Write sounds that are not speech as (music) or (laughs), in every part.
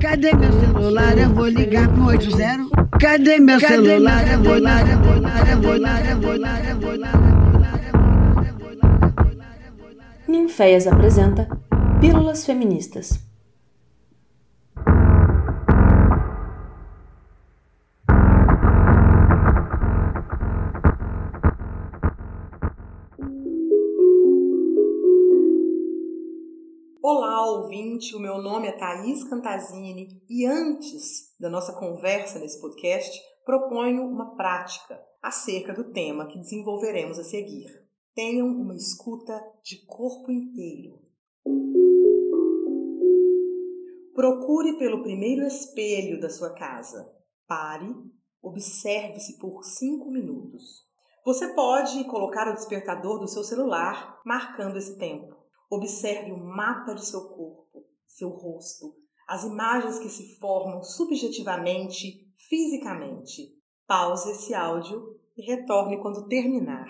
Cadê meu celular? Eu vou ligar pro 80. Cadê meu celular? Eu vou ligar, eu vou ligar, eu vou ligar, eu vou ligar, eu vou ligar. Ninféias apresenta Pílulas Feministas. Ouvinte. O meu nome é Thaís Cantazini e antes da nossa conversa nesse podcast, proponho uma prática acerca do tema que desenvolveremos a seguir. Tenham uma escuta de corpo inteiro. Procure pelo primeiro espelho da sua casa. Pare, observe-se por cinco minutos. Você pode colocar o despertador do seu celular marcando esse tempo. Observe o mapa de seu corpo, seu rosto, as imagens que se formam subjetivamente, fisicamente. Pause esse áudio e retorne quando terminar.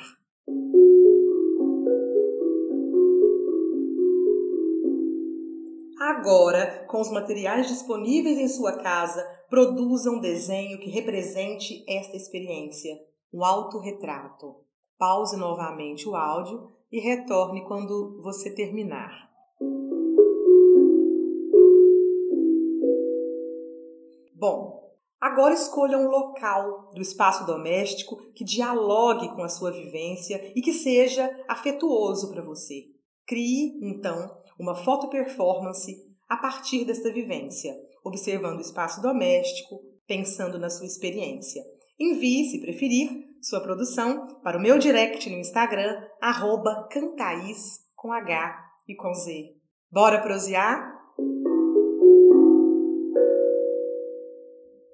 Agora, com os materiais disponíveis em sua casa, produza um desenho que represente esta experiência, um autorretrato. Pause novamente o áudio e retorne quando você terminar. Bom, agora escolha um local do espaço doméstico que dialogue com a sua vivência e que seja afetuoso para você. Crie, então, uma foto performance a partir desta vivência, observando o espaço doméstico, pensando na sua experiência. Envie, se preferir, sua produção para o meu direct no Instagram, arroba cantais, com H e com Z. Bora prosear?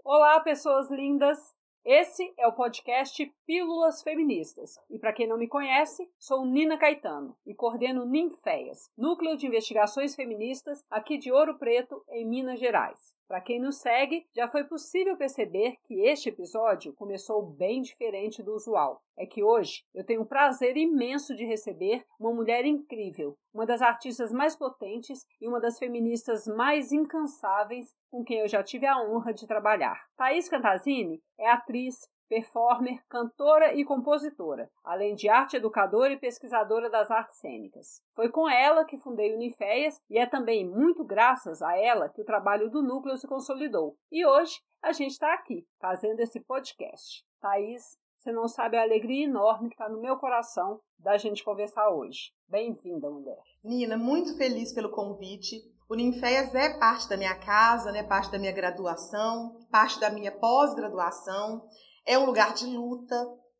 Olá, pessoas lindas! Esse é o podcast Pílulas Feministas. E para quem não me conhece, sou Nina Caetano e coordeno Ninféias, Núcleo de Investigações Feministas aqui de Ouro Preto, em Minas Gerais. Para quem nos segue, já foi possível perceber que este episódio começou bem diferente do usual. É que hoje eu tenho o prazer imenso de receber uma mulher incrível, uma das artistas mais potentes e uma das feministas mais incansáveis com quem eu já tive a honra de trabalhar. Thaís Cantazini é atriz, performer, cantora e compositora, além de arte educadora e pesquisadora das artes cênicas. Foi com ela que fundei o Uniféias e é também muito graças a ela que o trabalho do núcleo se consolidou. E hoje a gente está aqui fazendo esse podcast. Thaís, você não sabe a alegria enorme que está no meu coração da gente conversar hoje. Bem-vinda, mulher. Nina, muito feliz pelo convite. O Ninféias é parte da minha casa, né? parte da minha graduação, parte da minha pós-graduação. É um lugar de luta,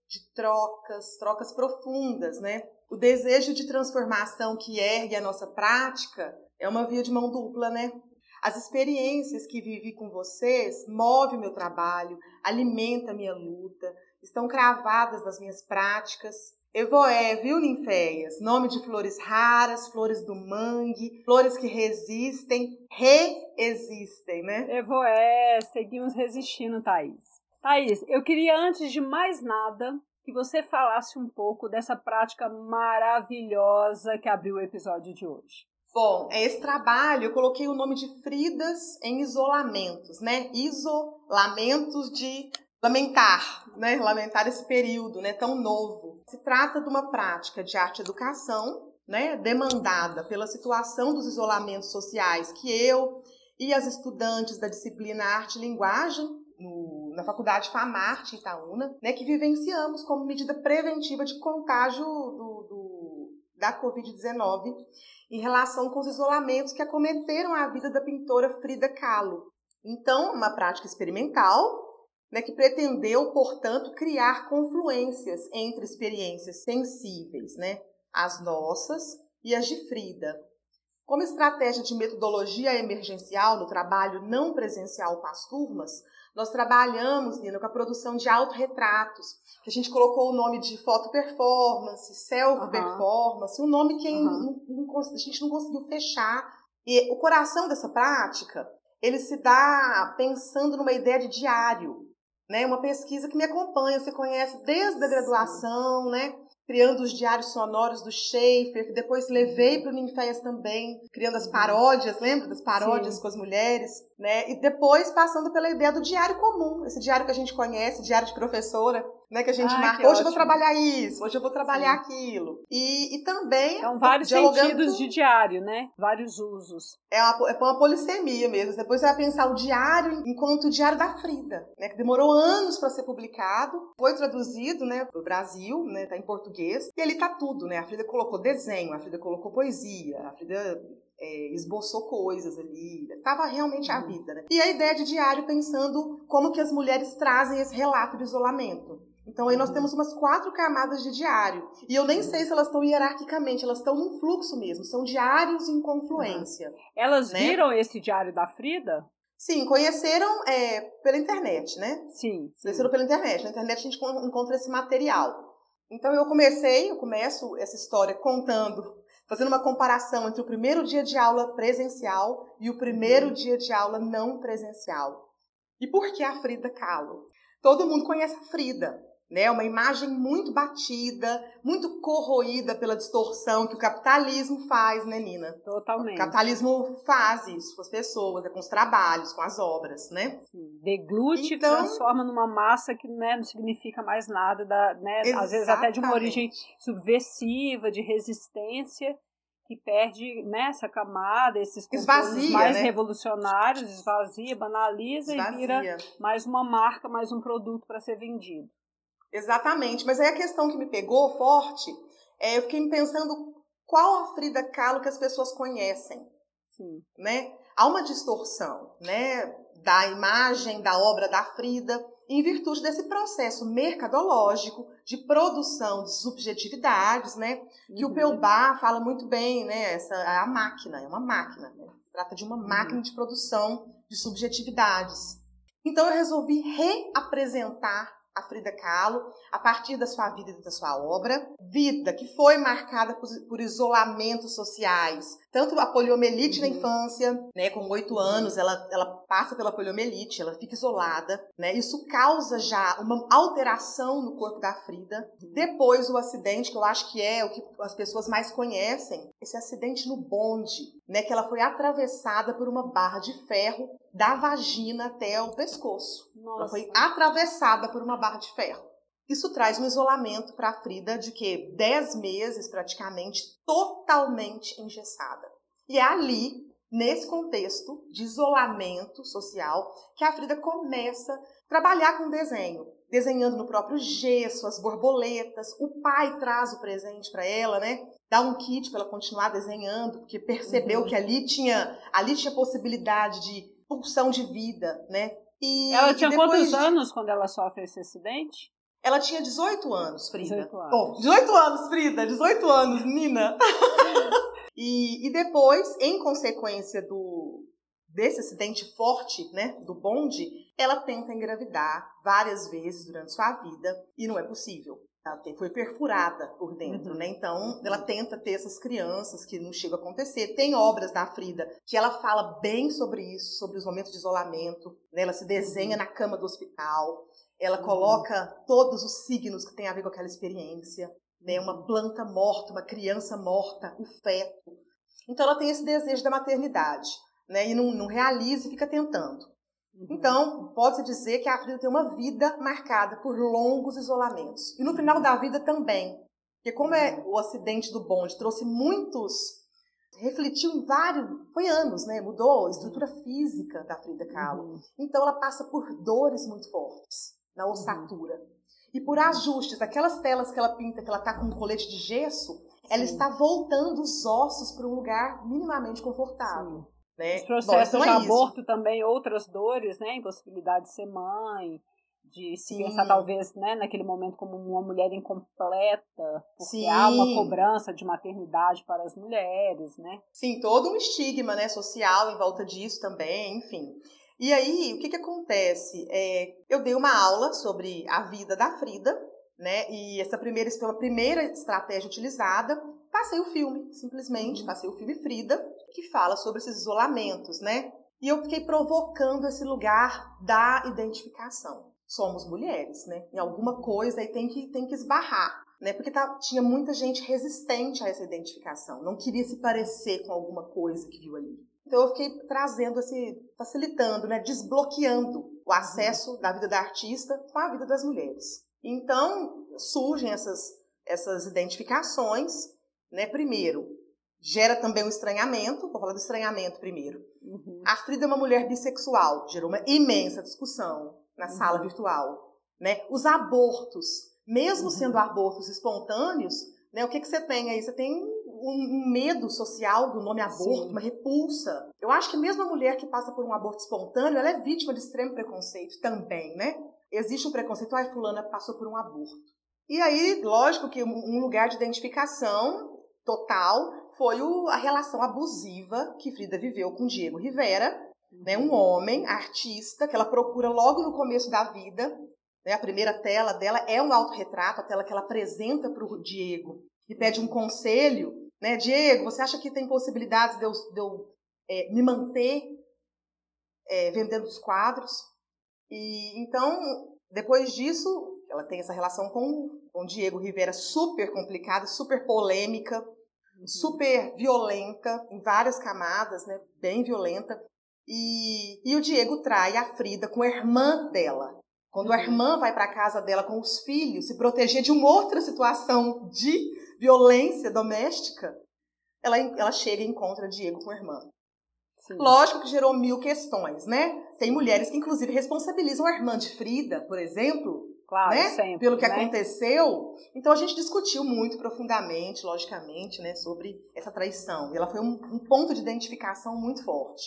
de trocas, trocas profundas, né? O desejo de transformação que ergue a nossa prática é uma via de mão dupla, né? As experiências que vivi com vocês movem meu trabalho, alimenta minha luta, estão cravadas nas minhas práticas. Evoé, viu, ninféias? Nome de flores raras, flores do mangue, flores que resistem, reexistem, né? Evoé, seguimos resistindo, Thaís. Thaís, eu queria antes de mais nada que você falasse um pouco dessa prática maravilhosa que abriu o episódio de hoje. Bom, é esse trabalho eu coloquei o nome de Fridas em isolamentos, né? Isolamentos de lamentar, né? Lamentar esse período, né? Tão novo. Se trata de uma prática de arte educação, né? Demandada pela situação dos isolamentos sociais que eu e as estudantes da disciplina Arte e Linguagem no, na faculdade FAMARTE Itaúna, né, que vivenciamos como medida preventiva de contágio do, do, da Covid-19 em relação com os isolamentos que acometeram a vida da pintora Frida Kahlo. Então, uma prática experimental né, que pretendeu, portanto, criar confluências entre experiências sensíveis, né, as nossas e as de Frida. Como estratégia de metodologia emergencial no trabalho não presencial com as turmas, nós trabalhamos, Nina, com a produção de autorretratos, que a gente colocou o nome de foto performance, self performance, um nome que uhum. não, não, a gente não conseguiu fechar. E o coração dessa prática, ele se dá pensando numa ideia de diário, né? Uma pesquisa que me acompanha, você conhece desde a graduação, né? Criando os diários sonoros do Schaefer, que depois levei para o Ninféias também, criando as paródias, lembra das paródias Sim. com as mulheres, né? E depois passando pela ideia do diário comum, esse diário que a gente conhece, diário de professora, né, que a gente marca, hoje eu vou trabalhar isso, hoje eu vou trabalhar Sim. aquilo. E, e também. São vários sentidos de diário, né? Vários usos. É uma, é uma polissemia mesmo. Depois você vai pensar o diário enquanto o diário da Frida, né? Que demorou anos para ser publicado, foi traduzido, né, para o Brasil, né? Tá em português. E ali tá tudo, né? A Frida colocou desenho, a Frida colocou poesia, a Frida é, esboçou coisas ali, estava realmente a uhum. vida. Né? E a ideia de diário pensando como que as mulheres trazem esse relato de isolamento. Então aí nós uhum. temos umas quatro camadas de diário. E eu nem sei se elas estão hierarquicamente, elas estão num fluxo mesmo, são diários em confluência. Uhum. Elas né? viram esse diário da Frida? Sim, conheceram é, pela internet, né? Sim, sim. Conheceram pela internet. Na internet a gente encontra esse material. Então eu comecei, eu começo essa história contando, fazendo uma comparação entre o primeiro dia de aula presencial e o primeiro uhum. dia de aula não presencial. E por que a Frida Kahlo? Todo mundo conhece a Frida, né? Uma imagem muito batida, muito corroída pela distorção que o capitalismo faz, né, Nina? Totalmente. O capitalismo faz isso com as pessoas, é com os trabalhos, com as obras, né? Sim. Deglute então, transforma numa massa que né, não significa mais nada, da, né? Às vezes até de uma origem subversiva, de resistência que perde né, essa camada, esses esvazia, mais né? revolucionários, esvazia, banaliza esvazia. e vira mais uma marca, mais um produto para ser vendido. Exatamente, mas aí a questão que me pegou forte, é, eu fiquei pensando qual a Frida Kahlo que as pessoas conhecem, Sim. né? Há uma distorção, né, da imagem da obra da Frida em virtude desse processo mercadológico de produção de subjetividades, né? Que uhum. o Peubá fala muito bem, né? Essa a máquina é uma máquina, né? trata de uma uhum. máquina de produção de subjetividades. Então eu resolvi reapresentar a Frida Kahlo a partir da sua vida e da sua obra. Vida que foi marcada por, isolamentos sociais, tanto a poliomielite uhum. na infância, né, com oito anos, ela, ela passa pela poliomielite, ela fica isolada, né, isso causa já uma alteração no corpo da Frida. Depois o acidente, que eu acho que é o que as pessoas mais conhecem, esse acidente no bonde, né, que ela foi atravessada por uma barra de ferro da vagina até o pescoço. Nossa. Ela foi atravessada por uma barra de ferro. Isso traz um isolamento para a Frida de que 10 meses praticamente totalmente engessada. E é ali, nesse contexto de isolamento social, que a Frida começa a trabalhar com desenho, desenhando no próprio gesso, as borboletas. O pai traz o presente para ela, né? Dá um kit para ela continuar desenhando, porque percebeu uhum. que ali tinha, ali tinha possibilidade de pulsão de vida, né? E, ela tinha quantos de... anos quando ela sofre esse acidente? Ela tinha 18 anos, Frida. 18 anos. Bom, 18 anos, Frida, 18 anos, Nina. (laughs) e, e depois, em consequência do desse acidente forte, né, do bonde, ela tenta engravidar várias vezes durante sua vida e não é possível. Ela foi perfurada por dentro, uhum. né? Então, ela tenta ter essas crianças que não chega a acontecer. Tem obras da Frida que ela fala bem sobre isso, sobre os momentos de isolamento. Né? Ela se desenha uhum. na cama do hospital. Ela uhum. coloca todos os signos que tem a ver com aquela experiência. Né? Uma uhum. planta morta, uma criança morta, o feto. Então, ela tem esse desejo da maternidade. Né? E não, não realiza e fica tentando. Uhum. Então, pode-se dizer que a Frida tem uma vida marcada por longos isolamentos. E no final da vida também. Porque como é o acidente do bonde trouxe muitos refletiu em vários, foi anos, né? Mudou a estrutura física da Frida Kahlo. Então ela passa por dores muito fortes na ossatura. Uhum. E por ajustes, aquelas telas que ela pinta, que ela tá com um colete de gesso, Sim. ela está voltando os ossos para um lugar minimamente confortável. Sim. Né? Os processos Bom, então de é aborto também, outras dores, né? Impossibilidade de ser mãe, de se Sim. pensar talvez né, naquele momento como uma mulher incompleta, porque Sim. há uma cobrança de maternidade para as mulheres, né? Sim, todo um estigma né, social em volta disso também, enfim. E aí, o que, que acontece? É, eu dei uma aula sobre a vida da Frida, né? E essa primeira, foi a primeira estratégia utilizada. Passei o filme, simplesmente, uhum. passei o filme Frida, que fala sobre esses isolamentos, né? E eu fiquei provocando esse lugar da identificação. Somos mulheres, né? Em alguma coisa aí tem que, tem que esbarrar. né? Porque tá, tinha muita gente resistente a essa identificação, não queria se parecer com alguma coisa que viu ali. Então eu fiquei trazendo esse, facilitando, né, desbloqueando o acesso da vida da artista com a vida das mulheres. Então surgem essas essas identificações, né? Primeiro, gera também um estranhamento, vou falar do estranhamento primeiro. Uhum. A Frida é uma mulher bissexual, gerou uma imensa discussão na uhum. sala virtual, né? Os abortos, mesmo uhum. sendo abortos espontâneos, né? O que que você tem aí? Você tem um, medo social do nome aborto, Sim. uma repulsa. Eu acho que mesmo a mulher que passa por um aborto espontâneo, ela é vítima de extremo preconceito também, né? Existe um preconceito, ai, fulana passou por um aborto. E aí, lógico que um lugar de identificação total foi o, a relação abusiva que Frida viveu com Diego Rivera, né, um homem, artista, que ela procura logo no começo da vida. Né, a primeira tela dela é um autorretrato, a tela que ela apresenta para o Diego e pede um conselho né? Diego, você acha que tem possibilidades de eu, de eu é, me manter é, vendendo os quadros? E então, depois disso, ela tem essa relação com o Diego Rivera super complicada, super polêmica, uhum. super violenta, em várias camadas, né? Bem violenta. E, e o Diego trai a Frida com a irmã dela. Quando a uhum. irmã vai para casa dela com os filhos, se proteger de uma outra situação de violência doméstica, ela, ela chega e encontra Diego com a irmã. Sim. Lógico que gerou mil questões, né? Tem mulheres que, inclusive, responsabilizam a irmã de Frida, por exemplo, claro, né? sempre, pelo que né? aconteceu. Então a gente discutiu muito profundamente, logicamente, né, sobre essa traição. E ela foi um, um ponto de identificação muito forte.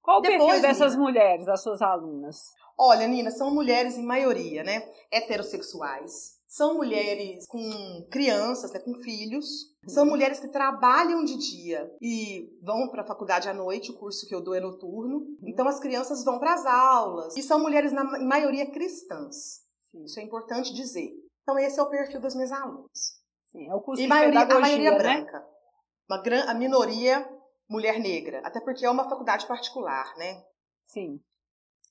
Qual o Depois, perfil dessas Nina, mulheres, as suas alunas? Olha, Nina, são mulheres em maioria, né? Heterossexuais, são mulheres com crianças, né, com filhos. São mulheres que trabalham de dia e vão para a faculdade à noite, o curso que eu dou é noturno. Então as crianças vão para as aulas. E são mulheres, na maioria, cristãs. Isso é importante dizer. Então esse é o perfil das minhas alunas. Sim, é o curso e de maioria, a maioria né? branca. Uma gran, a minoria mulher negra. Até porque é uma faculdade particular, né? Sim.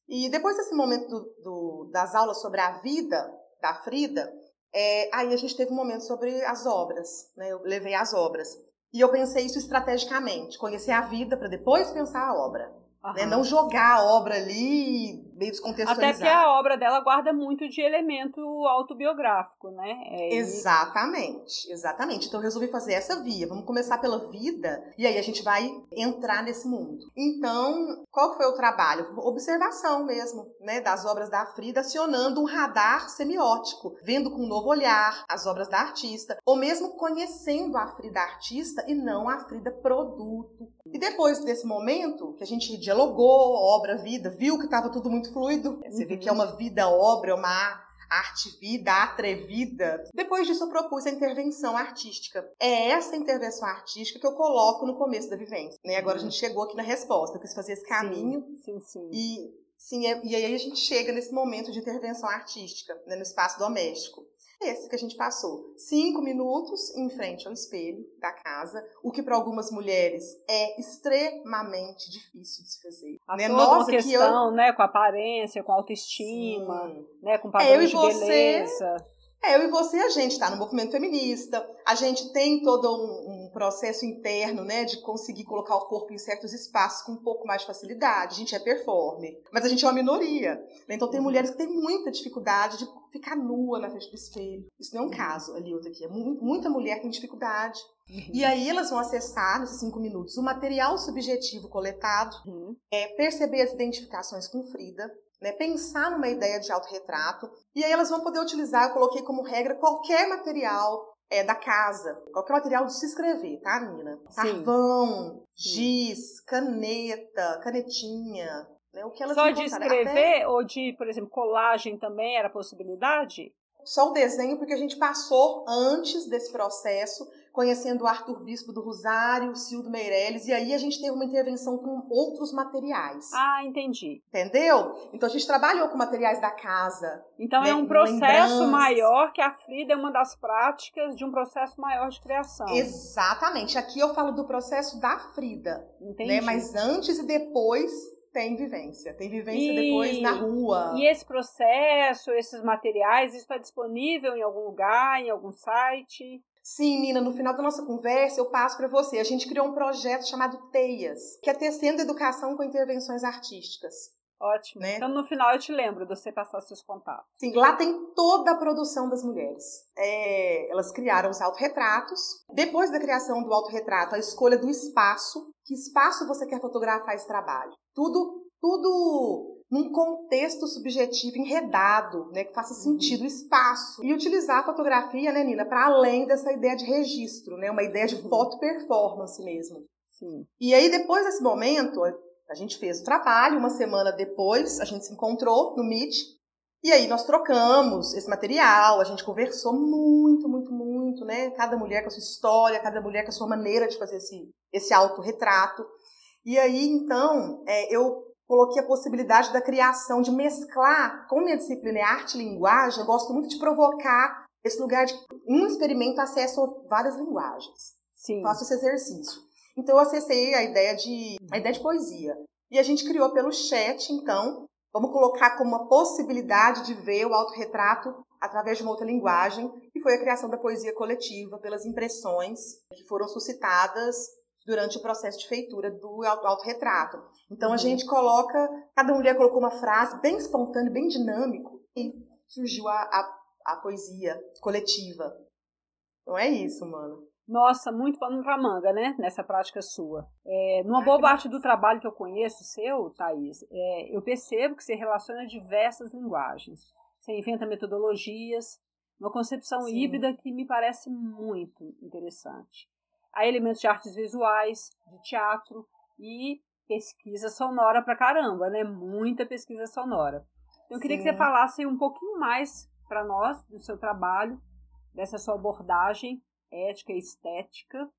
E depois desse momento do, do, das aulas sobre a vida da Frida, é, aí a gente teve um momento sobre as obras, né? Eu levei as obras. E eu pensei isso estrategicamente, conhecer a vida para depois pensar a obra. Uhum. Né? Não jogar a obra ali meio descontextualizada. Até porque a obra dela guarda muito de elemento autobiográfico, né? É, exatamente, exatamente. Então eu resolvi fazer essa via. Vamos começar pela vida e aí a gente vai entrar nesse mundo. Então, qual foi o trabalho? Observação mesmo, né? Das obras da Frida, acionando um radar semiótico, vendo com um novo olhar as obras da artista, ou mesmo conhecendo a Frida artista e não a Frida produto. E depois desse momento que a gente dialogou, obra, vida, viu que estava tudo muito fluido. Você vê que é uhum. uma vida-obra, é uma arte-vida, atrevida. Depois disso, eu propus a intervenção artística. É essa intervenção artística que eu coloco no começo da vivência. Né? Agora uhum. a gente chegou aqui na resposta. Eu quis fazer esse caminho. Sim, sim. sim. E, sim, é, e aí a gente chega nesse momento de intervenção artística, né, no espaço doméstico esse que a gente passou. Cinco minutos em frente ao espelho da casa, o que para algumas mulheres é extremamente difícil de se fazer. A né? toda Nós, uma questão, eu... né, com aparência, com autoestima, Sim. né, com padrões de você... beleza. É, eu e você, a gente está no movimento feminista, a gente tem todo um, um, processo interno, né, de conseguir colocar o corpo em certos espaços com um pouco mais de facilidade. A gente é performer, mas a gente é uma minoria. Né? Então tem uhum. mulheres que têm muita dificuldade de ficar nua na frente do espelho. Isso não é um uhum. caso ali, outro aqui. É muita mulher tem dificuldade. Uhum. E aí elas vão acessar, nesses cinco minutos, o material subjetivo coletado, uhum. é, perceber as identificações com Frida, né, pensar numa ideia de autorretrato, e aí elas vão poder utilizar, eu coloquei como regra, qualquer material é, da casa, qualquer material de se escrever, tá, Nina? Carvão, giz, caneta, canetinha, né, o que elas Só de escrever Até... ou de, por exemplo, colagem também era possibilidade? Só o desenho, porque a gente passou antes desse processo conhecendo o Arthur Bispo do Rosário, o Cildo Meirelles, e aí a gente teve uma intervenção com outros materiais. Ah, entendi. Entendeu? Então a gente trabalhou com materiais da casa. Então é né, é um processo maior que a Frida é uma das práticas de um processo maior de criação. Exatamente. Aqui eu falo do processo da Frida. Né? Entendi. Né? Mas antes e depois Tem vivência. Tem vivência e, depois na rua. E esse processo, esses materiais, isso está disponível em algum lugar, em algum site? Sim, Nina, no final da nossa conversa eu passo para você. A gente criou um projeto chamado Teias, que é Tecendo Educação com Intervenções Artísticas. Ótimo. Né? Então, no final, eu te lembro de você passar seus contatos. Sim, lá tem toda a produção das mulheres. É, elas criaram os autorretratos. Depois da criação do autorretrato, a escolha do espaço. Que espaço você quer fotografar esse trabalho? Tudo, tudo num contexto subjetivo enredado, né, que faça sentido o espaço. E utilizar a fotografia, né, Nina, para além dessa ideia de registro, né, uma ideia de uhum. foto performance mesmo. Sim. E aí, depois desse momento, a gente fez o trabalho, uma semana depois a gente se encontrou no Meet, e aí nós trocamos esse material, a gente conversou muito, muito, muito, né? Cada mulher com a sua história, cada mulher com a sua maneira de fazer esse, esse autorretrato. E aí, então, é, eu coloquei a possibilidade da criação, de mesclar, com minha disciplina é arte e linguagem, eu gosto muito de provocar esse lugar de um experimento acesso a várias linguagens. Sim. Faço esse exercício. Então eu acessei a ideia de a ideia de poesia. E a gente criou pelo chat, então, vamos colocar como uma possibilidade de ver o autorretrato através de uma outra linguagem, que foi a criação da poesia coletiva pelas impressões que foram suscitadas durante o processo de feitura do autorretrato. Então a uhum. gente coloca, cada mulher colocou uma frase bem espontânea, bem dinâmico, e surgiu a, a, a poesia coletiva. Não é isso, mano. Nossa, muito pano pra manga, né? Nessa prática sua. É, numa boa parte do trabalho que eu conheço seu, Thaís, é, eu percebo que você relaciona diversas linguagens. Você inventa metodologias, uma concepção Sim. híbrida que me parece muito interessante. Há elementos de artes visuais, de teatro e pesquisa sonora pra caramba, né? Muita pesquisa sonora. Eu queria Sim. que você falasse um pouquinho mais para nós do seu trabalho, dessa sua abordagem ética e estética,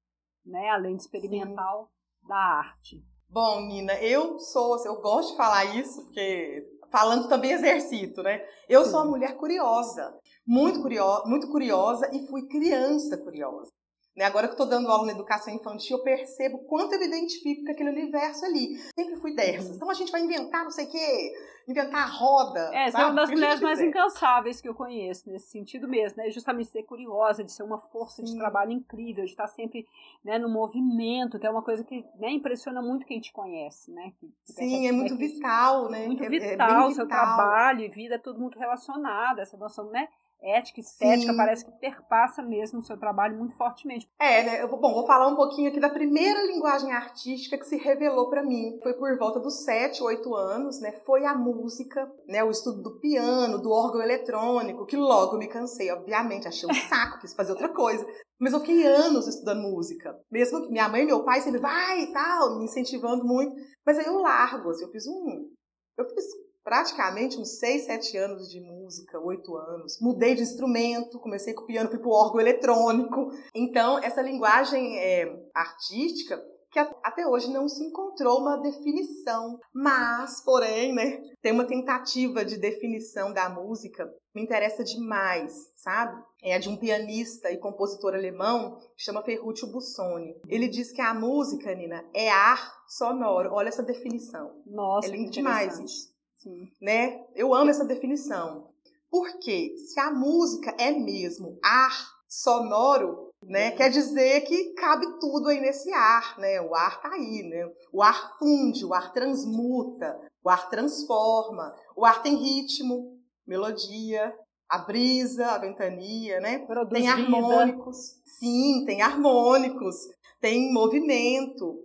né, além de experimental Sim. da arte. Bom, Nina, eu sou, eu gosto de falar isso porque falando também exercito, né? Eu Sim. sou uma mulher curiosa, muito curiosa, muito curiosa e fui criança curiosa. Né? Agora que eu estou dando aula na educação infantil, eu percebo quanto eu me identifico com aquele universo ali. Sempre fui dessas. Então a gente vai inventar não sei o quê, inventar a roda. É, você é uma das mulheres mais incansáveis que eu conheço, nesse sentido mesmo, né? Justamente ser curiosa, de ser uma força Sim. de trabalho incrível, de estar sempre né, no movimento, que é uma coisa que né, impressiona muito quem te conhece, né? Que, que Sim, é muito vital, né? Muito é, vital, é seu trabalho e vida, é tudo muito relacionado, essa noção, né? Ética, estética, Sim. parece que perpassa mesmo o seu trabalho muito fortemente. É, né? Eu, bom, vou falar um pouquinho aqui da primeira linguagem artística que se revelou para mim. Foi por volta dos 7, 8 anos, né? Foi a música, né? O estudo do piano, do órgão eletrônico, que logo me cansei, obviamente, achei um saco, quis fazer outra coisa. Mas eu fiquei anos estudando música. Mesmo que minha mãe e meu pai sempre vai e tal, me incentivando muito. Mas aí eu largo, assim, eu fiz um. Eu fiz praticamente uns 6, 7 anos de música, 8 anos. Mudei de instrumento, comecei com o piano, fui pro órgão eletrônico. Então, essa linguagem é, artística que até hoje não se encontrou uma definição, mas, porém, né, tem uma tentativa de definição da música me interessa demais, sabe? É a de um pianista e compositor alemão que chama Ferruccio Busoni. Ele diz que a música, Nina, é ar sonoro. Olha essa definição. Nossa, é lindo demais isso. Sim. Né? Eu amo essa definição. Porque se a música é mesmo ar sonoro, né, quer dizer que cabe tudo aí nesse ar, né? O ar tá aí, né? O ar funde, o ar transmuta, o ar transforma, o ar tem ritmo, melodia, a brisa, a ventania, né? Produz tem harmônicos. Sim, tem harmônicos, tem movimento.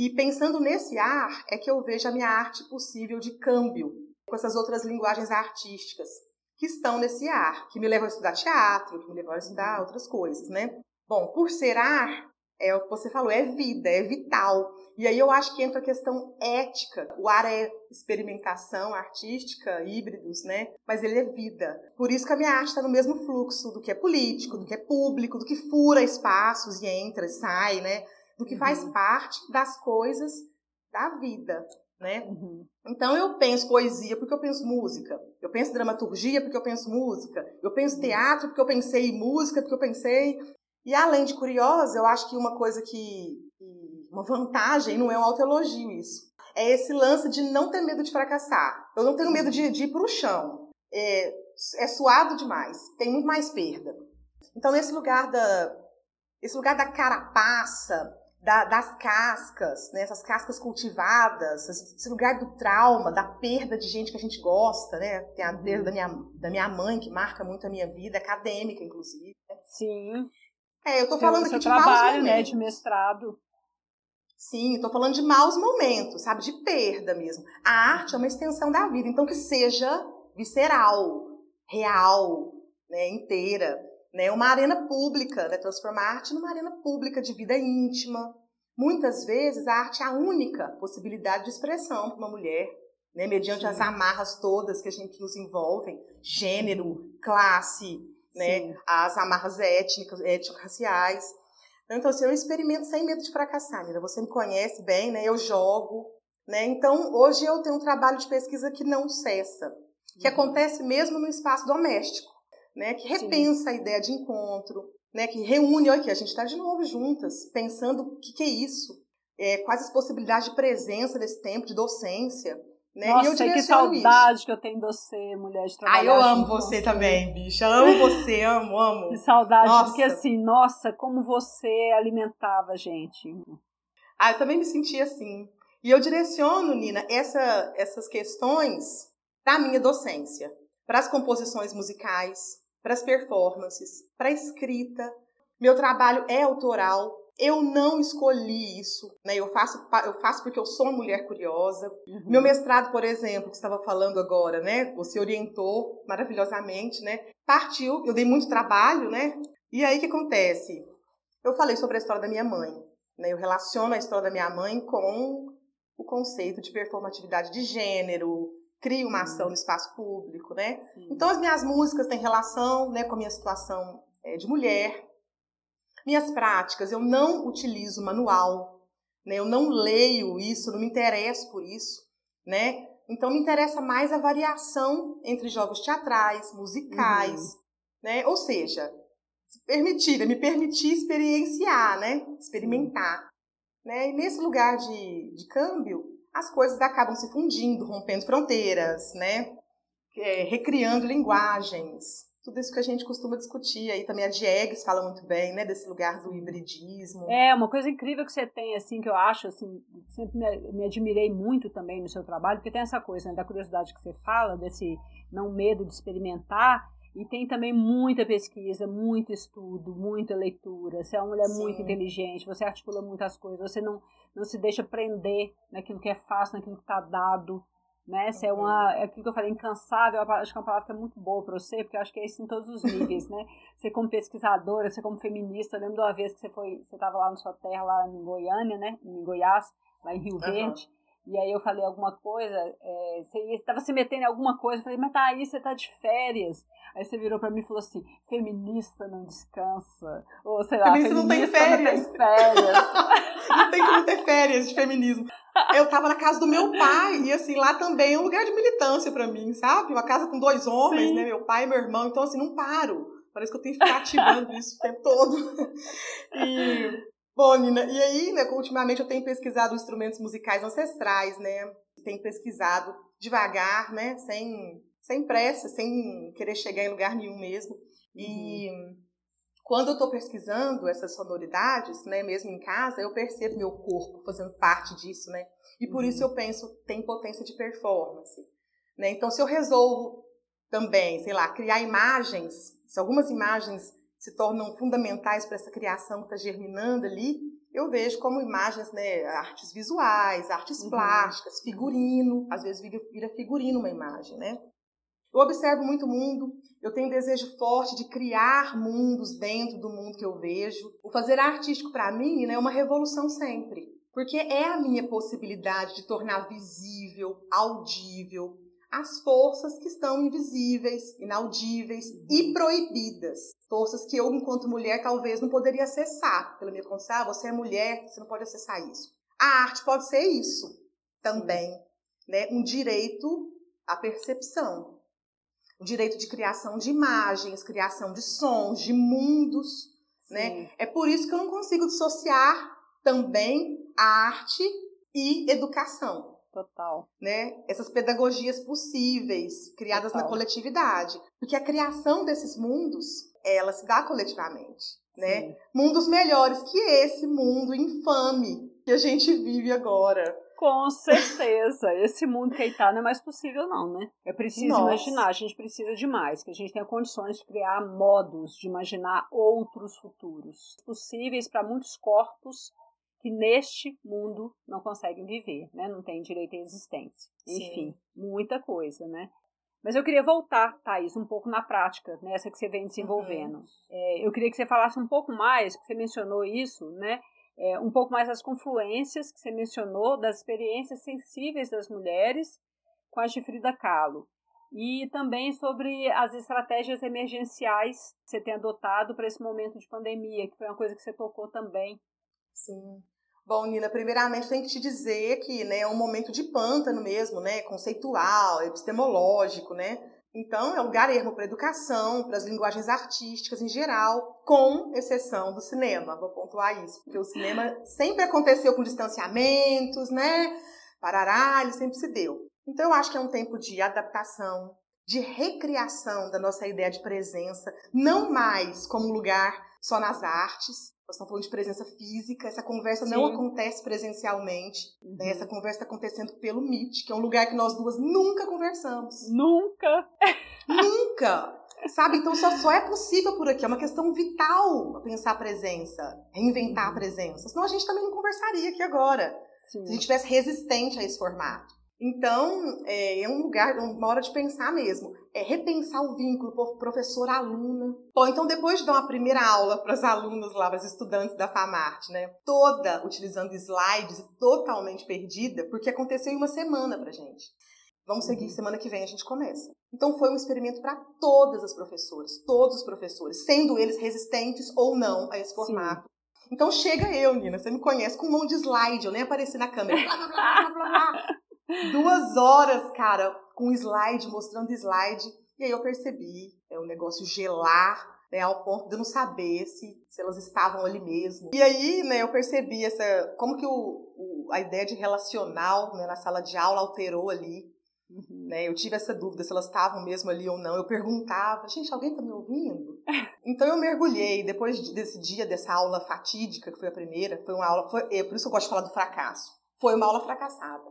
E pensando nesse ar, é que eu vejo a minha arte possível de câmbio com essas outras linguagens artísticas que estão nesse ar, que me levam a estudar teatro, que me levam a estudar uhum. outras coisas, né? Bom, por ser ar, é o que você falou, é vida, é vital. E aí eu acho que entra a questão ética. O ar é experimentação artística, híbridos, né? Mas ele é vida. Por isso que a minha arte está no mesmo fluxo do que é político, do que é público, do que fura espaços e entra e sai, né? Do que faz uhum. parte das coisas da vida, né? Uhum. Então eu penso poesia porque eu penso música, eu penso dramaturgia porque eu penso música, eu penso uhum. teatro porque eu pensei música, porque eu pensei e além de curiosa, eu acho que uma coisa que uma vantagem não é um autoelogio isso. é esse lance de não ter medo de fracassar. Eu não tenho medo de, de ir para o chão. É, é suado demais, tem muito mais perda. Então, esse lugar da, esse lugar da carapaça, da, das cascas, né, essas cascas cultivadas, esse lugar do trauma, da perda de gente que a gente gosta, né? Tem a perda da minha, da minha mãe, que marca muito a minha vida, acadêmica, inclusive. Sim. É, eu tô falando seu aqui de trabalho, né, de mestrado. Sim, estou falando de maus momentos, sabe? De perda mesmo. A arte é uma extensão da vida, então que seja visceral, real, né, inteira. Né? Uma arena pública, né? transformar a arte numa arena pública de vida íntima. Muitas vezes a arte é a única possibilidade de expressão para uma mulher, né? mediante Sim. as amarras todas que a gente nos envolvem, gênero, classe, né? As amarras étnicas, étnico-raciais. Então, assim, eu experimento sem medo de fracassar, Mira. Você me conhece bem, né? Eu jogo, né? Então, hoje eu tenho um trabalho de pesquisa que não cessa, que Uhum. acontece mesmo no espaço doméstico, né? Que Sim. repensa a ideia de encontro, né? Que reúne, olha aqui, a gente está de novo juntas, pensando o que, que é isso, é, quais as possibilidades de presença nesse tempo de docência, né? e eu Nossa, que isso. saudade que eu tenho de você, mulher de trabalhar. Ah, eu amo com você também, bicha. Amo você, amo, amo. Que saudade, Nossa. porque assim, nossa, como você alimentava a gente. Ah, eu também me senti assim. E eu direciono, Nina, essa, essas questões para a minha docência, para as composições musicais, para as performances, para a escrita. Meu trabalho é autoral. Eu não escolhi isso, né? Eu faço, eu faço porque eu sou uma mulher curiosa. Uhum. Meu mestrado, por exemplo, que estava falando agora, né? Você orientou maravilhosamente, né? Partiu, eu dei muito trabalho, né? E aí o que acontece? Eu falei sobre a história da minha mãe, né? Eu relaciono a história da minha mãe com o conceito de performatividade de gênero, crio uma ação no espaço público, né? Sim. Então as minhas músicas têm relação, né, com a minha situação eh, de mulher. Minhas práticas, eu não utilizo manual, né? Eu não leio isso, não me interesso por isso, né? Então me interessa mais a variação entre jogos teatrais, musicais, né? Ou seja, se permitir, me permitir experienciar, né? Experimentar, né? E nesse lugar de, de câmbio, as coisas acabam se fundindo, rompendo fronteiras, né? É, recriando linguagens, tudo isso que a gente costuma discutir aí também a Diegues fala muito bem, né, desse lugar do hibridismo. É, uma coisa incrível que você tem, assim, que eu acho, assim, sempre me, me admirei muito também no seu trabalho, porque tem essa coisa, né, da curiosidade que você fala, desse não medo de experimentar, e tem também muita pesquisa, muito estudo, muita leitura. Você é uma mulher Sim. muito inteligente, você articula muitas coisas, você não, não se deixa prender naquilo que é fácil, naquilo que está dado. Né? Você é uma. É aquilo que eu falei, incansável, acho que é uma palavra que é muito boa para você, porque eu acho que é isso em todos os níveis, né? Você como pesquisadora, você como feminista, eu lembro de uma vez que você foi, você estava lá na sua terra, lá em Goiânia, né? Em Goiás, lá em Rio. Verde. E aí eu falei alguma coisa, é, você estava se metendo em alguma coisa, eu falei, mas tá aí, você tá de férias. Aí você virou pra mim e falou assim, feminista não descansa. Ou sei lá, Feminista não tem feminista não tem férias. (laughs) Não tem como ter férias de feminismo. Eu tava na casa do meu pai, e assim, lá também é um lugar de militância pra mim, sabe? Uma casa com dois homens, Sim. né? Meu pai e meu irmão, então assim, não paro. Parece que eu tenho que ficar ativando isso o tempo todo. (laughs) E, bom, Nina, e aí, né, ultimamente eu tenho pesquisado instrumentos musicais ancestrais, né? Tenho pesquisado devagar, né? Sem, sem pressa, sem querer chegar em lugar nenhum mesmo. E quando eu estou pesquisando essas sonoridades, né, mesmo em casa, eu percebo meu corpo fazendo parte disso, né? E por isso eu penso tem potência de performance, né? Então se eu resolvo também, sei lá, criar imagens, se algumas imagens se tornam fundamentais para essa criação que está germinando ali, eu vejo como imagens, né, artes visuais, artes Uhum. plásticas, figurino, às vezes vira, vira figurino uma imagem, né? Eu observo muito o mundo, eu tenho um desejo forte de criar mundos dentro do mundo que eu vejo. O fazer artístico para mim né, é uma revolução sempre, porque é a minha possibilidade de tornar visível, audível as forças que estão invisíveis, inaudíveis e proibidas. Forças que eu, enquanto mulher, talvez não poderia acessar pela minha condição. Ah, você é mulher, você não pode acessar isso. A arte pode ser isso também, né? Um direito à percepção o direito de criação de imagens, criação de sons, de mundos, né? É por isso que eu não consigo dissociar também a arte e educação. Total. Né? Essas pedagogias possíveis, criadas Total. na coletividade. Porque a criação desses mundos, ela se dá coletivamente. Né? Mundos melhores que esse mundo infame que a gente vive agora. Com certeza. (laughs) Esse mundo que aí tá não é mais possível, não, né? É preciso Nossa. imaginar, a gente precisa de mais, que a gente tenha condições de criar modos de imaginar outros futuros possíveis para muitos corpos que neste mundo não conseguem viver, né? Não têm direito à existência. Enfim, Sim. muita coisa, né? Mas eu queria voltar, Thaís, um pouco na prática, nessa que você vem desenvolvendo. Uhum. É, eu queria que você falasse um pouco mais, porque você mencionou isso, né? é, um pouco mais as confluências que você mencionou, das experiências sensíveis das mulheres com a de Frida Kahlo. E também sobre as estratégias emergenciais que você tem adotado para esse momento de pandemia, que foi uma coisa que você tocou também. Sim. Bom, Nina, primeiramente tem que te dizer que né, é um momento de pântano mesmo, né, conceitual, epistemológico, né? Então, é lugar ermo para a educação, para as linguagens artísticas em geral, com exceção do cinema. Vou pontuar isso, porque o cinema sempre aconteceu com distanciamentos, né? Parará, ele sempre se deu. Então, eu acho que é um tempo de adaptação, de recriação da nossa ideia de presença, não mais como um lugar só nas artes, nós estamos falando de presença física, essa conversa Sim. não acontece presencialmente, né? uhum. né? essa conversa está acontecendo pelo Meet, que é um lugar que nós duas nunca conversamos. Nunca! (laughs) Nunca! Sabe? Então só, só é possível por aqui, é uma questão vital pensar a presença, reinventar uhum. a presença. Senão a gente também não conversaria aqui agora. Sim. Se a gente tivesse resistente a esse formato. Então, é, é, um lugar, uma hora de pensar mesmo. É repensar o vínculo professor-aluna. Bom, então depois de dar uma primeira aula para as alunas lá, para as estudantes da FAMART, né? Toda utilizando slides totalmente perdida, porque aconteceu em uma semana pra gente. Vamos seguir, uhum. semana que vem a gente começa. Então foi um experimento para todas as professoras, todos os professores, sendo eles resistentes ou não a esse formato. Sim. Então chega eu, Nina, você me conhece, com um monte de slide, eu nem apareci na câmera. Blá, blá, blá, blá, blá. Duas horas, cara, com slide, mostrando slide. E aí eu percebi é, o negócio gelar, né, ao ponto de eu não saber se, se elas estavam ali mesmo. E aí, né, eu percebi essa, como que o, o a ideia de relacional né, na sala de aula alterou ali. Uhum. Né, eu tive essa dúvida se elas estavam mesmo ali ou não. Eu perguntava, gente, alguém está me ouvindo? (laughs) então eu mergulhei. Depois desse dia, dessa aula fatídica, que foi a primeira, foi uma aula. Foi, é, por isso que eu gosto de falar do fracasso. Foi uma aula fracassada.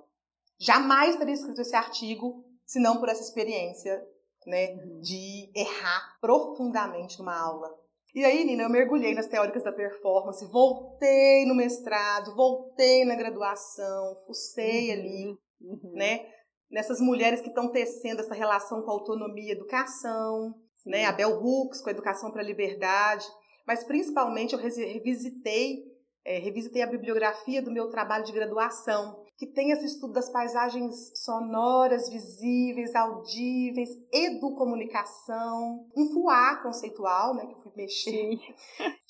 Jamais teria escrito esse artigo se não por essa experiência, né, uhum. de errar profundamente numa aula. E aí, Nina, eu mergulhei nas teóricas da performance, voltei no mestrado, voltei na graduação, fucei uhum. ali, uhum. né, nessas mulheres que estão tecendo essa relação com a autonomia e educação, Sim. né, a Bell Hooks com a educação para a liberdade, mas principalmente eu revisitei, é, revisitei a bibliografia do meu trabalho de graduação, que tem esse estudo das paisagens sonoras, visíveis, audíveis, educomunicação, um fuá conceitual, né, que eu fui mexer. Sim.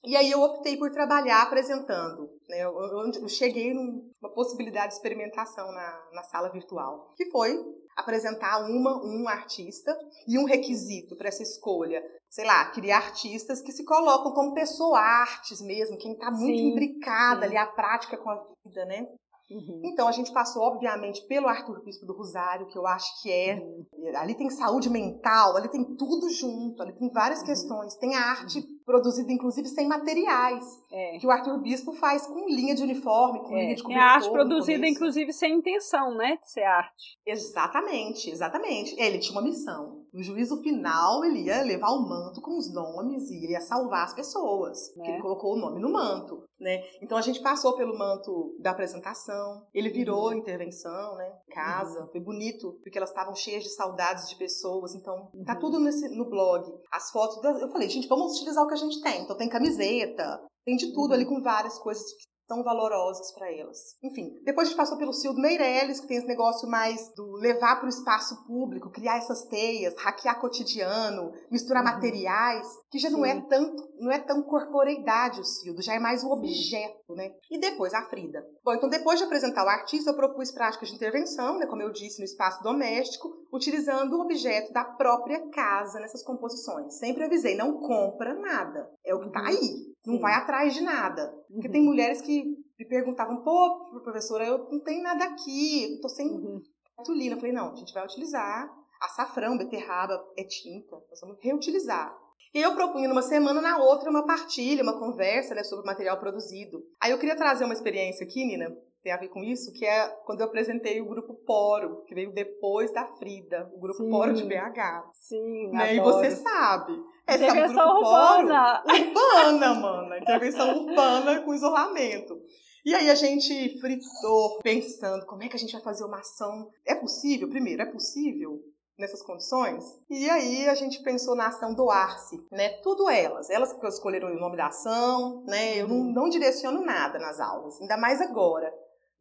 E aí eu optei por trabalhar apresentando. Né, eu, eu cheguei numa possibilidade de experimentação na, na sala virtual, que foi apresentar uma, um artista e um requisito para essa escolha. Sei lá, criar artistas que se colocam como pessoa artes mesmo, quem está muito sim, imbricada sim. ali a prática com a vida, né? Uhum. Então a gente passou, obviamente, pelo Arthur Bispo do Rosário, que eu acho que é. Uhum. Ali tem saúde mental, ali tem tudo junto, ali tem várias uhum. questões. Tem a arte produzida, inclusive, sem materiais. É. Que o Arthur Bispo faz com linha de uniforme, com é. linha de cobertor. É a arte produzida, inclusive, sem intenção, né? De ser arte. Exatamente, exatamente. Ele tinha uma missão. No juízo final, ele ia levar o manto com os nomes e ia salvar as pessoas. Né? Ele colocou o nome no manto. Né? Então a gente passou pelo manto da apresentação, ele virou uhum. intervenção, né? Casa, uhum. foi bonito, porque elas estavam cheias de saudades de pessoas, então tá uhum. tudo nesse, no blog. As fotos, das, eu falei, gente, vamos utilizar o que a gente tem. Então tem camiseta, tem de tudo ali uhum. com várias coisas tão valorosas para elas. Enfim, depois a gente passou pelo Cildo Meirelles, que tem esse negócio mais do levar para o espaço público, criar essas teias, hackear cotidiano, misturar uhum. materiais, que já Sim. não é tanto, não é tão corporeidade o Cildo, já é mais o objeto, né? E depois a Frida. Bom, então depois de apresentar o artista, eu propus práticas de intervenção, né, como eu disse, no espaço doméstico, utilizando o objeto da própria casa nessas composições. Sempre avisei, não compra nada, é o que está uhum. aí. Não vai atrás de nada. Porque uhum. tem mulheres que me perguntavam, pô, professora, eu não tenho nada aqui, eu tô sem uhum. cartolina. Eu falei, não, a gente vai utilizar açafrão, beterraba, é tinta, nós vamos reutilizar. E eu propunha numa semana, na outra, uma partilha, uma conversa né, sobre o material produzido. Aí eu queria trazer uma experiência aqui, Nina, tem a ver com isso, que é quando eu apresentei o grupo Poro, que veio depois da Frida, o grupo Sim. Poro de BH. Sim, né? E você sabe. Essa intervenção é urbana. Poro, urbana, mana. Intervenção urbana com isolamento. E aí a gente fritou, pensando como é que a gente vai fazer uma ação. É possível? Primeiro, é possível? nessas condições. E aí a gente pensou na ação doar-se, né? Tudo elas, elas que escolheram o nome da ação, né? Eu não, uhum. não direciono nada nas aulas, ainda mais agora,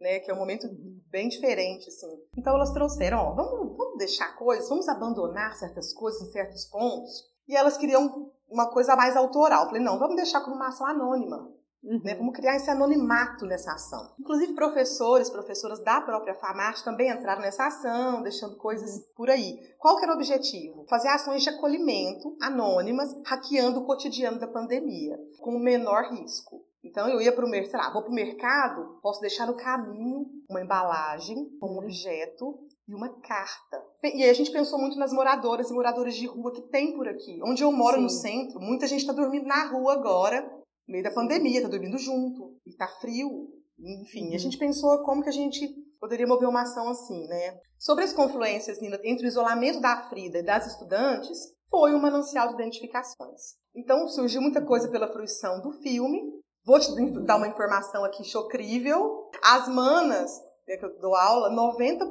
né? Que é um momento bem diferente, assim. Então elas trouxeram, ó, vamos, vamos deixar coisas, vamos abandonar certas coisas em certos pontos. E elas queriam uma coisa mais autoral. Eu falei, não, vamos deixar como uma ação anônima. Uhum. Né? Vamos criar esse anonimato nessa ação. Inclusive, professores, professoras da própria FAMAT também entraram nessa ação, deixando coisas uhum. por aí. Qual que era o objetivo? Fazer ações de acolhimento anônimas, hackeando o cotidiano da pandemia, com o menor risco. Então eu ia para o mercado, vou para o mercado, posso deixar no caminho uma embalagem com um objeto e uma carta. E aí a gente pensou muito nas moradoras e moradores de rua que tem por aqui. Onde eu moro Sim. no centro, muita gente está dormindo na rua agora no meio da pandemia, tá dormindo junto, e tá frio. Enfim, a uhum. gente pensou como que a gente poderia mover uma ação assim, né? Sobre as confluências, Nina, entre o isolamento da Frida e das estudantes, foi um manancial de identificações. Então, surgiu muita coisa pela fruição do filme. Vou te dar uma informação aqui chocrível. As manas, né, que eu dou aula, 90%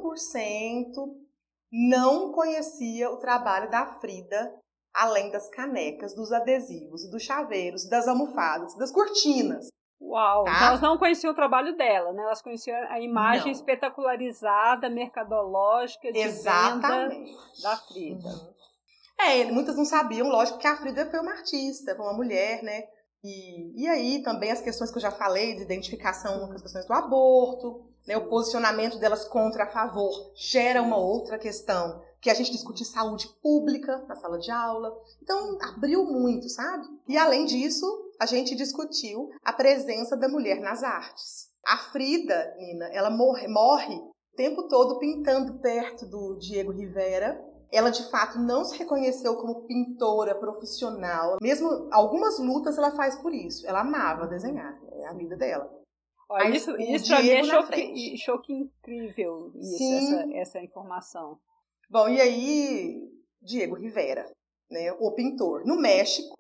não conhecia o trabalho da Frida além das canecas, dos adesivos, dos chaveiros, das almofadas, das cortinas. Uau! Tá? Então elas não conheciam o trabalho dela, né? Elas conheciam a imagem não. espetacularizada, mercadológica de Exatamente. venda da Frida. Uhum. É, muitas não sabiam, lógico, que a Frida foi uma artista, foi uma mulher, né? E, e aí também as questões que eu já falei, de identificação com as questões do aborto, né? o posicionamento delas contra a favor gera uma outra questão que a gente discutir saúde pública na sala de aula. Então, abriu muito, sabe? E além disso, a gente discutiu a presença da mulher nas artes. A Frida, Nina, ela morre, morre o tempo todo pintando perto do Diego Rivera. Ela de fato não se reconheceu como pintora profissional. Mesmo algumas lutas ela faz por isso. Ela amava desenhar, é a vida dela. Olha, isso, isso pra mim é choque, choque incrível, isso, essa, essa informação. Bom, e aí, Diego Rivera, né, o pintor. No México,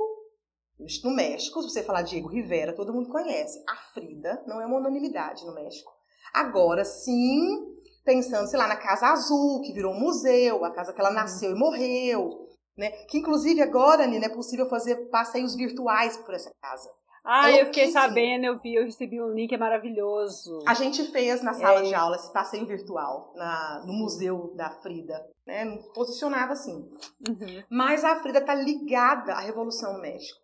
no México, se você falar Diego Rivera, todo mundo conhece. A Frida não é uma unanimidade no México. Agora, sim, pensando, sei lá, na Casa Azul, que virou um museu, a casa que ela uhum. nasceu e morreu, né? Que inclusive agora, Nina, é possível fazer passeios virtuais por essa casa. Ah, eu, eu fiquei sabendo, eu vi, eu recebi um link, é maravilhoso. A gente fez na sala é. de aula esse passeio virtual na, no Museu da Frida, né? Posicionava assim. Uhum. Mas a Frida tá ligada à Revolução México.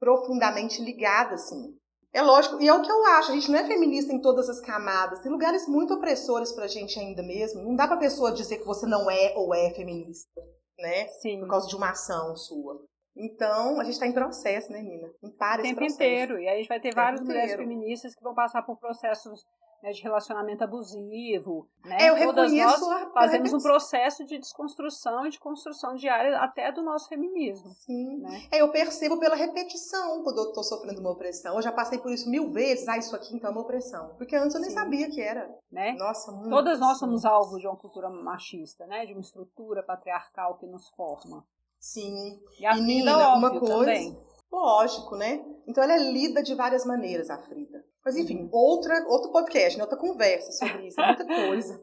Profundamente ligada, assim. É lógico, e é o que eu acho, a gente não é feminista em todas as camadas. Tem lugares muito opressores pra gente ainda mesmo. Não dá pra pessoa dizer que você não é ou é feminista, né? Sim. Por causa de uma ação sua. Então, a gente está em processo, né, Nina? Não para o tempo processo. inteiro. E aí a gente vai ter várias mulheres feministas que vão passar por processos né, de relacionamento abusivo. Né? É, eu Todas nós fazemos um processo de desconstrução e de construção diária até do nosso feminismo. Sim. Né? É, eu percebo pela repetição quando eu estou sofrendo uma opressão. Eu já passei por isso mil vezes. Ah, isso aqui então é uma opressão. Porque antes eu nem Sim. sabia que era. Né? Nossa, muito. Todas nós somos alvos de uma cultura machista, né? De uma estrutura patriarcal que nos forma. Sim. E a e Nina, uma coisa. Também. Lógico, né? Então ela é lida de várias maneiras, a Frida. Mas enfim, uhum. outra, outro podcast, né? outra conversa sobre isso, muita (laughs) coisa.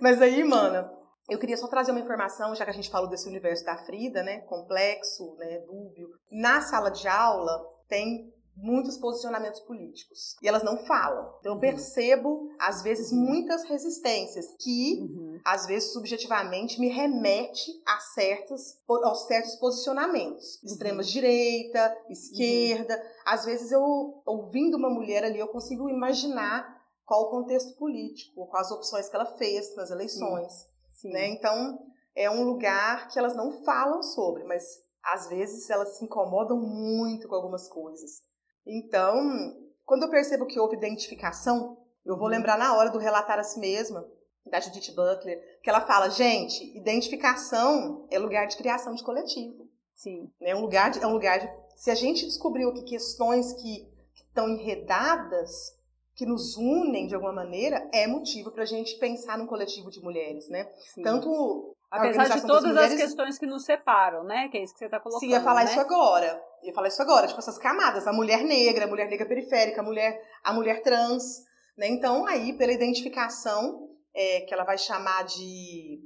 Mas aí, mana, eu queria só trazer uma informação, já que a gente falou desse universo da Frida, né? Complexo, né? Dúbio. Na sala de aula tem muitos posicionamentos políticos. E elas não falam. Então eu uhum. percebo, às vezes, muitas resistências que, uhum. às vezes, subjetivamente, me remete a certos, a certos posicionamentos. Uhum. Extrema direita, esquerda. Uhum. Às vezes eu, ouvindo uma mulher ali, eu consigo imaginar qual o contexto político, quais as opções que ela fez nas eleições. Sim. Sim. Né? Então, é um lugar que elas não falam sobre, mas às vezes elas se incomodam muito com algumas coisas. Então, quando eu percebo que houve identificação, eu vou uhum. lembrar na hora do relatar a si mesma, da Judith Butler, que ela fala, gente, identificação é lugar de criação de coletivo. Sim. É um lugar de, é um lugar de, se a gente descobriu que questões que estão enredadas, que nos unem de alguma maneira, é motivo para a gente pensar num coletivo de mulheres, né? Sim. Tanto Apesar de todas mulheres... as questões que nos separam, né? Que é isso que você está colocando. Sim, ia falar né? isso agora. Ia falar isso agora, tipo, essas camadas, a mulher negra, a mulher negra periférica, a mulher, a mulher trans, né? Então, aí, pela identificação, é, que ela vai chamar de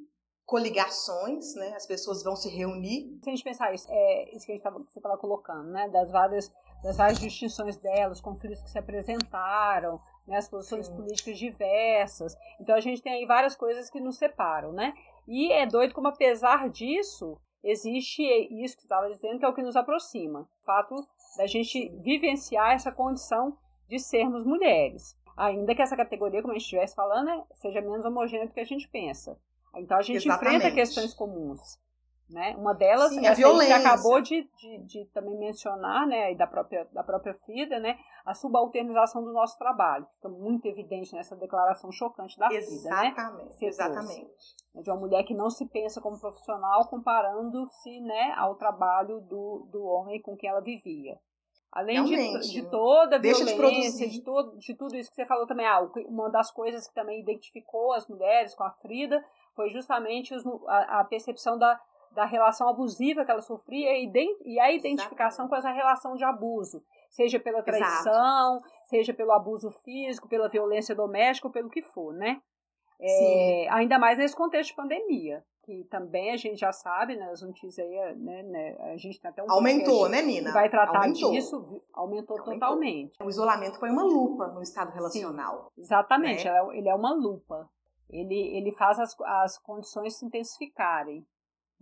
coligações, né? As pessoas vão se reunir. Se a gente pensar isso, é isso que, tava, que você estava colocando, né? Das várias, das várias distinções dela, os conflitos que se apresentaram, né? as posições Sim. políticas diversas. Então a gente tem aí várias coisas que nos separam, né? E é doido como, apesar disso, existe isso que você estava dizendo, que é o que nos aproxima. O fato da gente vivenciar essa condição de sermos mulheres. Ainda que essa categoria, como a gente estivesse falando, né, seja menos homogênea do que a gente pensa. Então a gente Exatamente. enfrenta questões comuns. Né? Uma delas Sim, a violência. que acabou de, de, de, também mencionar, né, da própria, da própria FIDA, né, a subalternização do nosso trabalho. Fica muito evidente nessa declaração chocante da FIDA. Né? Exatamente. Né? Exatamente. De uma mulher que não se pensa como profissional comparando-se né, ao trabalho do, do homem com quem ela vivia. Além de, de, toda a violência, de, de, todo, de tudo isso que você falou também, ah, uma das coisas que também identificou as mulheres com a Frida foi justamente os, a, a, percepção da, da relação abusiva que ela sofria e, a identificação Exato. com essa relação de abuso, seja pela traição, Exato. seja pelo abuso físico, pela violência doméstica, pelo que for, né? É, ainda mais nesse contexto de pandemia, que também a gente já sabe, né, as notícias aí, né, né a gente tem até um Aumentou, né, Nina? vai tratar aumentou. disso, aumentou, aumentou, totalmente. O isolamento foi uma lupa no estado relacional. Sim, exatamente, né? ele é uma lupa. Ele, ele faz as, as condições se intensificarem.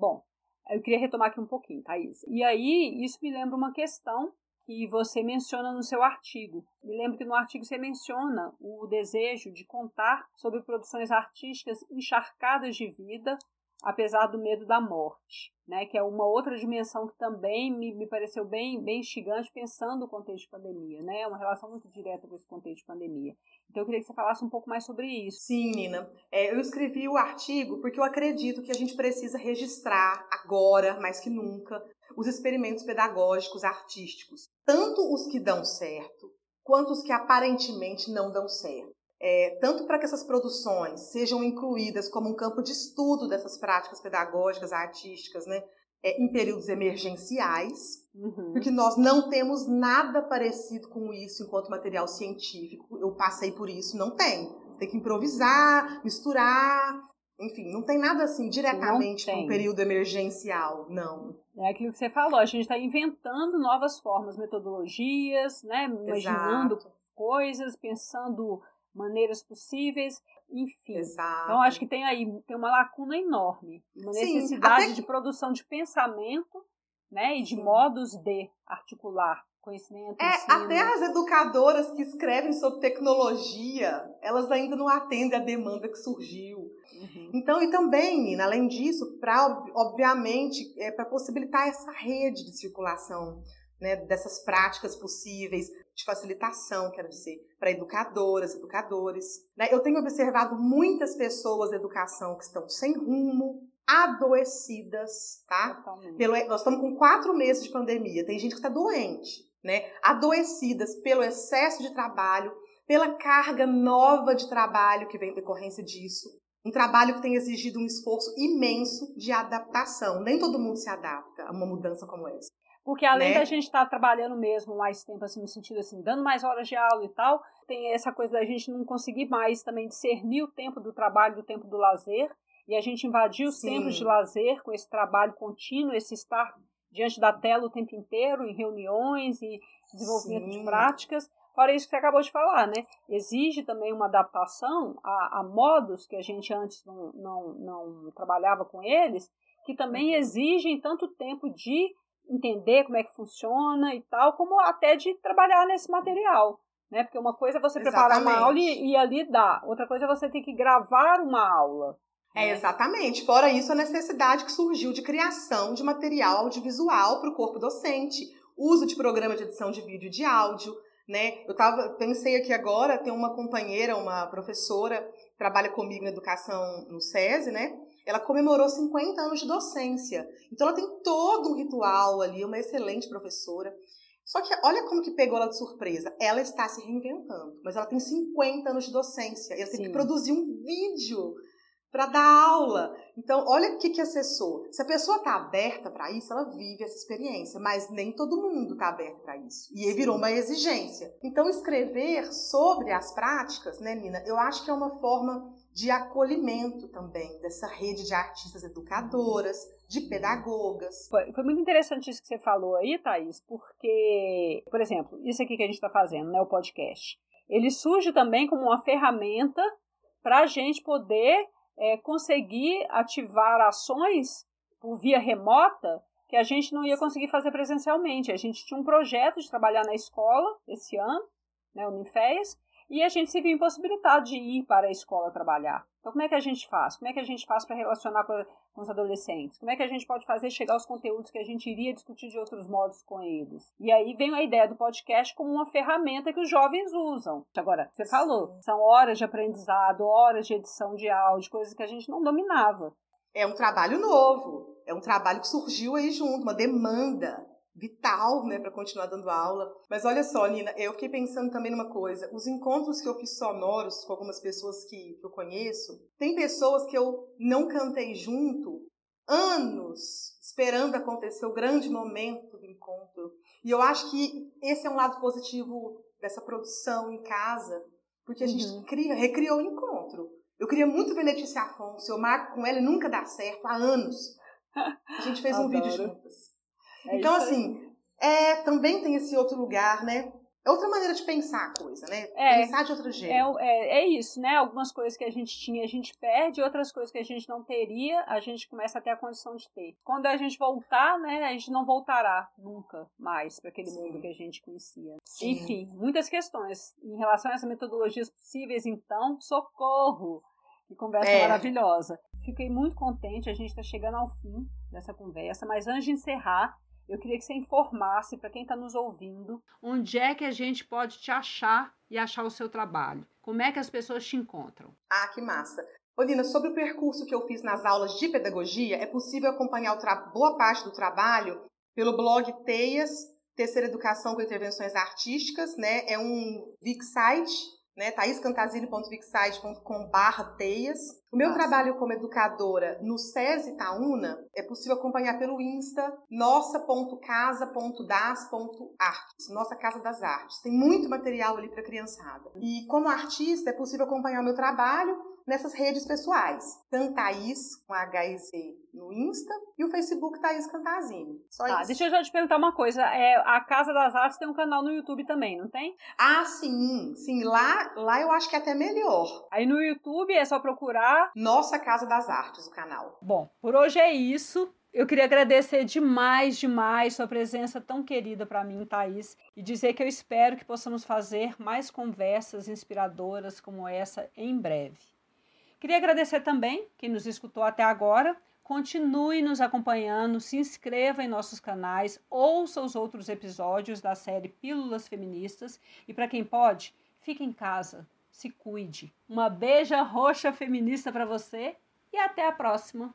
Bom, eu queria retomar aqui um pouquinho, Thaís. E aí, isso me lembra uma questão que você menciona no seu artigo. Me lembro que no artigo você menciona o desejo de contar sobre produções artísticas encharcadas de vida, apesar do medo da morte, né? Que é uma outra dimensão que também me, me pareceu bem, bem instigante pensando no contexto de pandemia, né? É uma relação muito direta com esse contexto de pandemia. Então eu queria que você falasse um pouco mais sobre isso. Sim, Nina. É, eu escrevi o artigo porque eu acredito que a gente precisa registrar agora, mais que nunca, os experimentos pedagógicos artísticos, tanto os que dão certo, quanto os que aparentemente não dão certo. É, tanto para que essas produções sejam incluídas como um campo de estudo dessas práticas pedagógicas, artísticas, né, é, em períodos emergenciais, uhum. porque nós não temos nada parecido com isso enquanto material científico. Eu passei por isso, não tem. Tem que improvisar, misturar, enfim, não tem nada assim diretamente com o período emergencial, não. É aquilo que você falou, a gente está inventando novas formas, metodologias, né? Imaginando Exato. coisas, pensando maneiras possíveis, enfim. Exato. Então acho que tem aí tem uma lacuna enorme, uma necessidade Sim, de produção de pensamento, né, e de Sim. modos de articular conhecimento. É, ensino. até as educadoras que escrevem sobre tecnologia, elas ainda não atendem a demanda que surgiu. Uhum. Então, e também, além disso, para obviamente, é, para possibilitar essa rede de circulação né, dessas práticas possíveis de facilitação, quero dizer, para educadoras, educadores. Né? Eu tenho observado muitas pessoas da educação que estão sem rumo, adoecidas, tá? Pelo, nós estamos com quatro meses de pandemia, tem gente que está doente, né? Adoecidas pelo excesso de trabalho, pela carga nova de trabalho que vem em decorrência disso. Um trabalho que tem exigido um esforço imenso de adaptação. Nem todo mundo se adapta a uma mudança como essa. Porque além né? da gente estar tá trabalhando mesmo mais tempo, assim, no sentido assim, dando mais horas de aula e tal, tem essa coisa da gente não conseguir mais também discernir o tempo do trabalho do tempo do lazer, e a gente invadir os Sim. tempos de lazer com esse trabalho contínuo, esse estar diante da tela o tempo inteiro, em reuniões e desenvolvimento Sim. de práticas. Fora isso que você acabou de falar, né? Exige também uma adaptação a, a modos que a gente antes não, não, não trabalhava com eles, que também uhum. exigem tanto tempo de entender como é que funciona e tal, como até de trabalhar nesse material. Né? Porque uma coisa é você Exatamente. preparar uma aula e, e ali dá, outra coisa é você ter que gravar uma aula. É, né? exatamente. Fora isso, a necessidade que surgiu de criação de material audiovisual para o corpo docente, uso de programa de edição de vídeo e de áudio, né? Eu tava, pensei aqui agora, tem uma companheira, uma professora, trabalha comigo na educação no SESI, né? Ela comemorou 50 anos de docência. Então ela tem todo um ritual ali, uma excelente professora. Só que olha como que pegou ela de surpresa. Ela está se reinventando, mas ela tem 50 anos de docência. Ela Sim. tem que produzir um vídeo para dar aula. Então, olha o que, que acessou. Se a pessoa está aberta para isso, ela vive essa experiência, mas nem todo mundo está aberto para isso. E aí virou uma exigência. Então, escrever sobre as práticas, né, Nina, eu acho que é uma forma de acolhimento também dessa rede de artistas educadoras, de pedagogas. Foi, foi, muito interessante isso que você falou aí, Thaís, porque, por exemplo, isso aqui que a gente está fazendo, né, o podcast, ele surge também como uma ferramenta para a gente poder é, conseguir ativar ações por via remota que a gente não ia conseguir fazer presencialmente. A gente tinha um projeto de trabalhar na escola esse ano, né, o Ninféias, e a gente se viu impossibilitado de ir para a escola trabalhar. Então, como é que a gente faz? Como é que a gente faz para relacionar com, com, os adolescentes? Como é que a gente pode fazer chegar os conteúdos que a gente iria discutir de outros modos com eles? E aí vem a ideia do podcast como uma ferramenta que os jovens usam. Agora, você falou, são horas de aprendizado, horas de edição de áudio, coisas que a gente não dominava. É um trabalho novo, é um trabalho que surgiu aí junto, uma demanda vital, né, para continuar dando aula. Mas olha só, Nina, eu fiquei pensando também numa coisa. Os encontros que eu fiz sonoros com algumas pessoas que, eu conheço, tem pessoas que eu não cantei junto anos esperando acontecer o grande momento do encontro. E eu acho que esse é um lado positivo dessa produção em casa, porque a uhum. gente cria, recriou o encontro. Eu queria muito ver Letícia Afonso, eu marco com ela e nunca dá certo há anos. A gente fez um vídeo juntas. É então, assim, é, também tem esse outro lugar, né? É outra maneira de pensar a coisa, né? É, pensar de outro jeito. É, é, é, isso, né? Algumas coisas que a gente tinha, a gente perde, outras coisas que a gente não teria, a gente começa a ter a condição de ter. Quando a gente voltar, né? A gente não voltará nunca mais para aquele Sim. mundo que a gente conhecia. Sim. Enfim, muitas questões. Em relação a essas metodologias possíveis, então, socorro! Que conversa é. maravilhosa. Fiquei muito contente, a gente está chegando ao fim dessa conversa, mas antes de encerrar, eu queria que você informasse para quem está nos ouvindo onde é que a gente pode te achar e achar o seu trabalho. Como é que as pessoas te encontram? Ah, que massa! Olina, sobre o percurso que eu fiz nas aulas de pedagogia, é possível acompanhar boa parte do trabalho pelo blog Teias, Terceira Educação com Intervenções Artísticas, né? É um Vic site né? thaiscantazini.vixsite.com.br teias. O meu Nossa. trabalho como educadora no SESI Itaúna é possível acompanhar pelo Insta nossa.casa.das.artes, Nossa Casa das Artes. Tem muito material ali para criançada. E como artista é possível acompanhar o meu trabalho nessas redes pessoais. Thaís com HZ no Insta e o Facebook Thaís Cantazini. Só tá, isso. Deixa eu já te perguntar uma coisa. É, a Casa das Artes tem um canal no YouTube também, não tem? Ah, sim. Sim, lá, lá eu acho que é até melhor. Aí no YouTube é só procurar. Nossa Casa das Artes, o canal. Bom, por hoje é isso. Eu queria agradecer demais, demais sua presença tão querida para mim, Thaís, e dizer que eu espero que possamos fazer mais conversas inspiradoras como essa em breve. Queria agradecer também quem nos escutou até agora. Continue nos acompanhando, se inscreva em nossos canais, ouça os outros episódios da série Pílulas Feministas e, para quem pode, fique em casa, se cuide. Uma beija roxa feminista para você e até a próxima!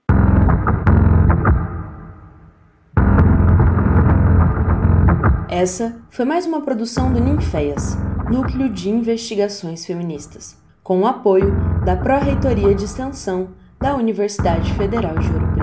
Essa foi mais uma produção do Ninféias, Núcleo de Investigações Feministas com o apoio da Pró-Reitoria de Extensão da Universidade Federal de Ouro